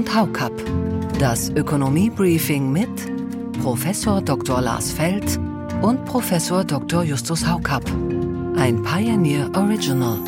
und Haukapp. Das Ökonomie-Briefing mit Professor Dr. Lars Feld und Professor Dr. Justus Haukapp. Ein Pioneer Original.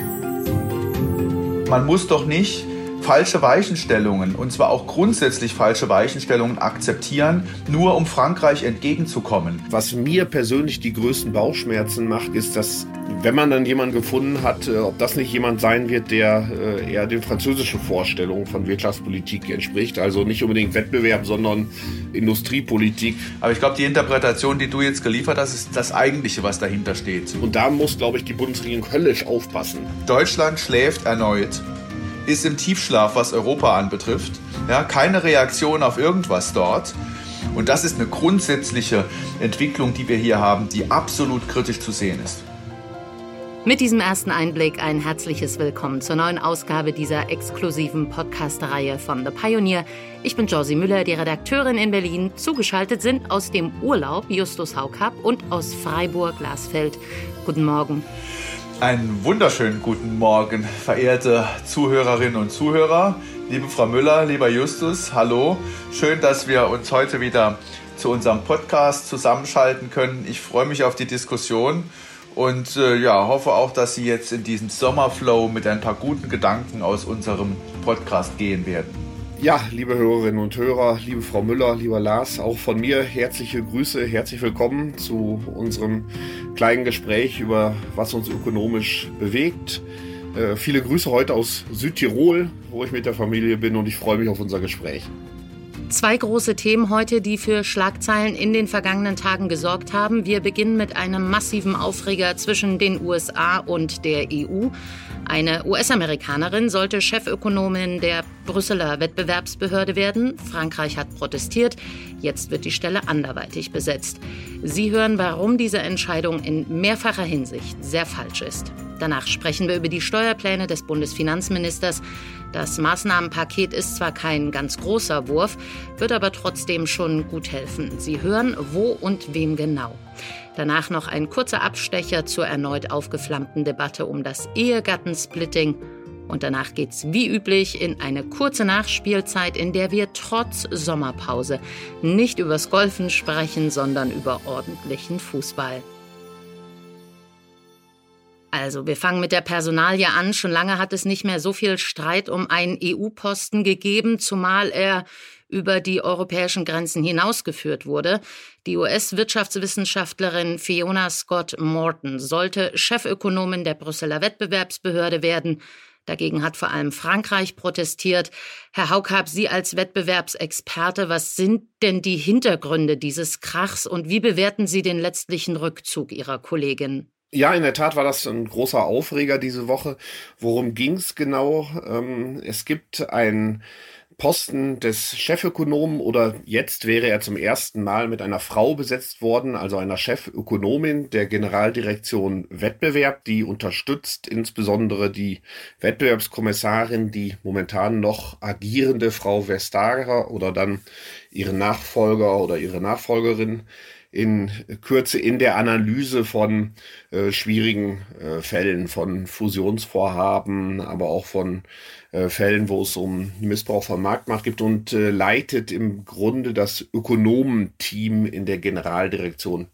Man muss doch nicht falsche Weichenstellungen, und zwar auch grundsätzlich falsche Weichenstellungen akzeptieren, nur um Frankreich entgegenzukommen. Was mir persönlich die größten Bauchschmerzen macht, ist, dass wenn man dann jemanden gefunden hat, äh, ob das nicht jemand sein wird, der äh, eher den französischen Vorstellungen von Wirtschaftspolitik entspricht. Also nicht unbedingt Wettbewerb, sondern Industriepolitik. Aber ich glaube, die Interpretation, die du jetzt geliefert hast, ist das Eigentliche, was dahinter steht. Und da muss, glaube ich, die Bundesregierung höllisch aufpassen. Deutschland schläft erneut ist im Tiefschlaf, was Europa anbetrifft. Ja, keine Reaktion auf irgendwas dort. Und das ist eine grundsätzliche Entwicklung, die wir hier haben, die absolut kritisch zu sehen ist. Mit diesem ersten Einblick ein herzliches Willkommen zur neuen Ausgabe dieser exklusiven Podcast-Reihe von The Pioneer. Ich bin Josie Müller, die Redakteurin in Berlin. Zugeschaltet sind aus dem Urlaub Justus Haukapp und aus Freiburg Glasfeld. Guten Morgen. Einen wunderschönen guten Morgen, verehrte Zuhörerinnen und Zuhörer. Liebe Frau Müller, lieber Justus, hallo. Schön, dass wir uns heute wieder zu unserem Podcast zusammenschalten können. Ich freue mich auf die Diskussion und äh, ja, hoffe auch, dass Sie jetzt in diesen Sommerflow mit ein paar guten Gedanken aus unserem Podcast gehen werden. Ja, liebe Hörerinnen und Hörer, liebe Frau Müller, lieber Lars, auch von mir herzliche Grüße, herzlich willkommen zu unserem kleinen Gespräch über was uns ökonomisch bewegt. Äh, viele Grüße heute aus Südtirol, wo ich mit der Familie bin und ich freue mich auf unser Gespräch. Zwei große Themen heute, die für Schlagzeilen in den vergangenen Tagen gesorgt haben. Wir beginnen mit einem massiven Aufreger zwischen den USA und der EU. Eine US-Amerikanerin sollte Chefökonomin der Brüsseler Wettbewerbsbehörde werden. Frankreich hat protestiert. Jetzt wird die Stelle anderweitig besetzt. Sie hören, warum diese Entscheidung in mehrfacher Hinsicht sehr falsch ist. Danach sprechen wir über die Steuerpläne des Bundesfinanzministers. Das Maßnahmenpaket ist zwar kein ganz großer Wurf, wird aber trotzdem schon gut helfen. Sie hören, wo und wem genau. Danach noch ein kurzer Abstecher zur erneut aufgeflammten Debatte um das Ehegattensplitting. Und danach geht's wie üblich in eine kurze Nachspielzeit, in der wir trotz Sommerpause nicht übers Golfen sprechen, sondern über ordentlichen Fußball. Also, wir fangen mit der Personalie an. Schon lange hat es nicht mehr so viel Streit um einen EU-Posten gegeben, zumal er über die europäischen Grenzen hinausgeführt wurde. Die US-Wirtschaftswissenschaftlerin Fiona Scott Morton sollte Chefökonomin der Brüsseler Wettbewerbsbehörde werden. Dagegen hat vor allem Frankreich protestiert. Herr Haukab, Sie als Wettbewerbsexperte, was sind denn die Hintergründe dieses Krachs und wie bewerten Sie den letztlichen Rückzug Ihrer Kollegin? Ja, in der Tat war das ein großer Aufreger diese Woche. Worum ging es genau? Ähm, es gibt ein Posten des Chefökonomen oder jetzt wäre er zum ersten Mal mit einer Frau besetzt worden, also einer Chefökonomin der Generaldirektion Wettbewerb, die unterstützt insbesondere die Wettbewerbskommissarin, die momentan noch agierende Frau Vestager oder dann ihren Nachfolger oder ihre Nachfolgerin in Kürze in der Analyse von äh, schwierigen äh, Fällen, von Fusionsvorhaben, aber auch von äh, Fällen, wo es um Missbrauch von Marktmacht gibt und äh, leitet im Grunde das Ökonomenteam in der Generaldirektion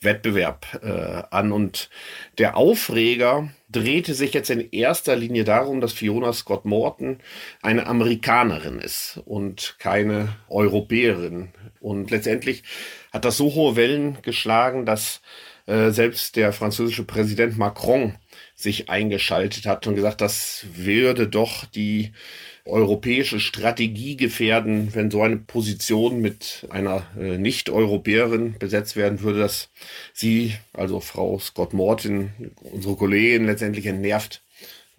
Wettbewerb äh, an. Und der Aufreger drehte sich jetzt in erster Linie darum, dass Fiona Scott Morton eine Amerikanerin ist und keine Europäerin. Und letztendlich hat das so hohe Wellen geschlagen, dass äh, selbst der französische Präsident Macron sich eingeschaltet hat und gesagt, das würde doch die europäische Strategie gefährden, wenn so eine Position mit einer äh, Nicht-Europäerin besetzt werden würde, dass sie, also Frau Scott Morton, unsere Kollegin letztendlich entnervt,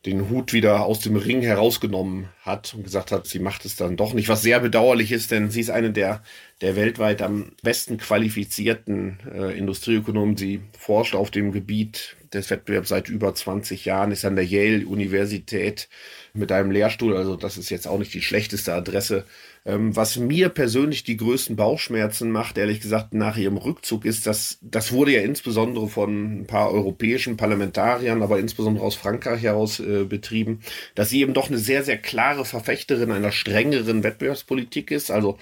den Hut wieder aus dem Ring herausgenommen hat und gesagt hat, sie macht es dann doch nicht, was sehr bedauerlich ist, denn sie ist eine der, der weltweit am besten qualifizierten äh, Industrieökonomen. Sie forscht auf dem Gebiet des Wettbewerbs seit über 20 Jahren, ist an der Yale-Universität mit einem Lehrstuhl. Also das ist jetzt auch nicht die schlechteste Adresse. Ähm, was mir persönlich die größten Bauchschmerzen macht, ehrlich gesagt, nach ihrem Rückzug, ist, dass das wurde ja insbesondere von ein paar europäischen Parlamentariern, aber insbesondere aus Frankreich heraus äh, betrieben, dass sie eben doch eine sehr, sehr klare Verfechterin einer strengeren Wettbewerbspolitik ist. Also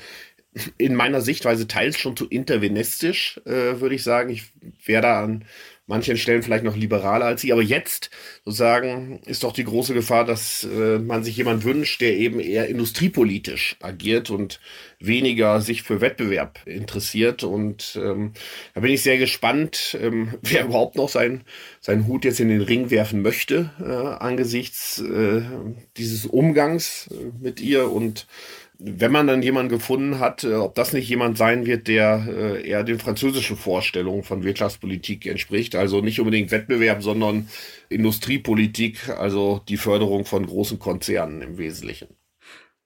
in meiner Sichtweise teils schon zu intervenistisch, äh, würde ich sagen. Ich wäre da an manchen Stellen vielleicht noch liberaler als sie. Aber jetzt sozusagen ist doch die große Gefahr, dass äh, man sich jemand wünscht, der eben eher industriepolitisch agiert und weniger sich für Wettbewerb interessiert. Und ähm, da bin ich sehr gespannt, ähm, wer überhaupt noch sein, seinen Hut jetzt in den Ring werfen möchte äh, angesichts äh, dieses Umgangs äh, mit ihr und wenn man dann jemanden gefunden hat, äh, ob das nicht jemand sein wird, der äh, eher den französischen Vorstellungen von Wirtschaftspolitik entspricht. Also nicht unbedingt Wettbewerb, sondern Industriepolitik, also die Förderung von großen Konzernen im Wesentlichen.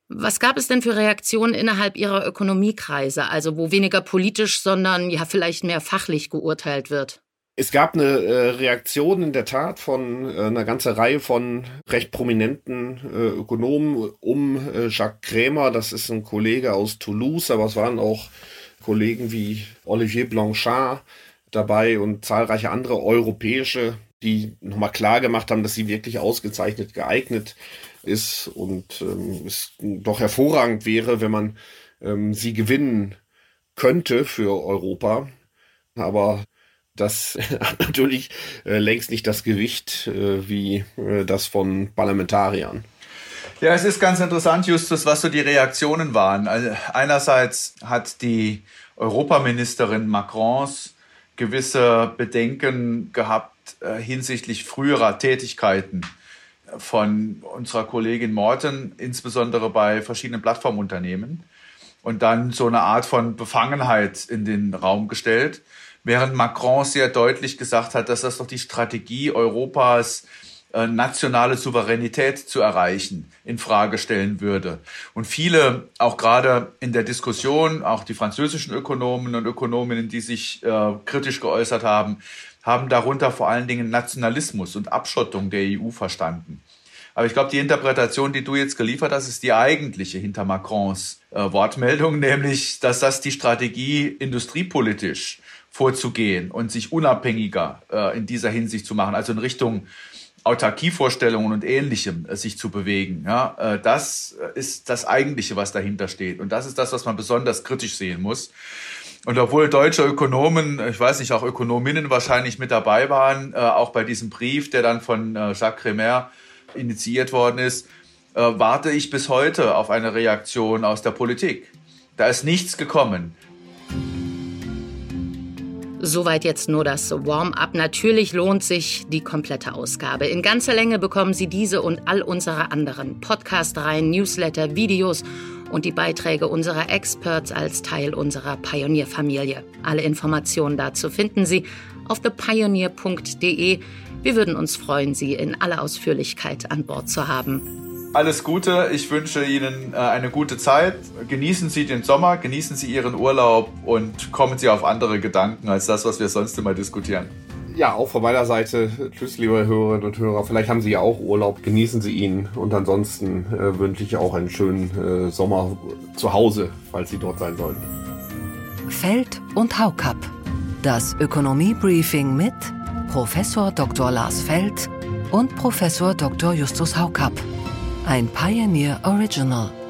Was gab es denn für Reaktionen innerhalb Ihrer Ökonomiekreise, also wo weniger politisch, sondern ja vielleicht mehr fachlich geurteilt wird? Es gab eine äh, Reaktion in der Tat von äh, einer ganzen Reihe von recht prominenten äh, Ökonomen um äh, Jacques Krämer. Das ist ein Kollege aus Toulouse, aber es waren auch Kollegen wie Olivier Blanchard dabei und zahlreiche andere europäische, die nochmal klar gemacht haben, dass sie wirklich ausgezeichnet geeignet ist und ähm, es doch hervorragend wäre, wenn man ähm, sie gewinnen könnte für Europa. Aber das hat natürlich äh, längst nicht das Gewicht äh, wie äh, das von Parlamentariern. Ja, es ist ganz interessant, Justus, was so die Reaktionen waren. Also einerseits hat die Europaministerin Macrons gewisse Bedenken gehabt äh, hinsichtlich früherer Tätigkeiten von unserer Kollegin Morten, insbesondere bei verschiedenen Plattformunternehmen. Und dann so eine Art von Befangenheit in den Raum gestellt während Macron sehr deutlich gesagt hat, dass das doch die Strategie Europas äh, nationale Souveränität zu erreichen, in Frage stellen würde. Und viele, auch gerade in der Diskussion, auch die französischen Ökonomen und Ökonominnen, die sich äh, kritisch geäußert haben, haben darunter vor allen Dingen Nationalismus und Abschottung der EU verstanden. Aber ich glaube, die Interpretation, die du jetzt geliefert hast, ist die eigentliche hinter Macrons äh, Wortmeldung, nämlich, dass das die Strategie industriepolitisch vorzugehen und sich unabhängiger äh, in dieser Hinsicht zu machen, also in Richtung Autarkievorstellungen und Ähnlichem äh, sich zu bewegen. Ja, äh, das ist das Eigentliche, was dahinter steht. Und das ist das, was man besonders kritisch sehen muss. Und obwohl deutsche Ökonomen, ich weiß nicht, auch Ökonominnen wahrscheinlich mit dabei waren, äh, auch bei diesem Brief, der dann von äh, Jacques Cremer initiiert worden ist, äh, warte ich bis heute auf eine Reaktion aus der Politik. Da ist nichts gekommen. Soweit jetzt nur das Warm-up. Natürlich lohnt sich die komplette Ausgabe. In ganzer Länge bekommen Sie diese und all unsere anderen Podcast-Reihen, Newsletter, Videos und die Beiträge unserer Experts als Teil unserer Pioneer-Familie. Alle Informationen dazu finden Sie auf thepioneer.de. Wir würden uns freuen, Sie in aller Ausführlichkeit an Bord zu haben alles Gute. Ich wünsche Ihnen äh, eine gute Zeit. Genießen Sie den Sommer, genießen Sie Ihren Urlaub und kommen Sie auf andere Gedanken als das, was wir sonst immer diskutieren. Ja, auch von meiner Seite. Tschüss, liebe Hörerinnen und Hörer. Vielleicht haben Sie ja auch Urlaub. Genießen Sie ihn. Und ansonsten äh, wünsche ich auch einen schönen äh, Sommer zu Hause, falls Sie dort sein sollen. Feld und Haukapp. Das Ökonomie-Briefing mit Professor Dr. Lars Feld und Professor Dr. Justus Haukapp. Ein Pioneer Original.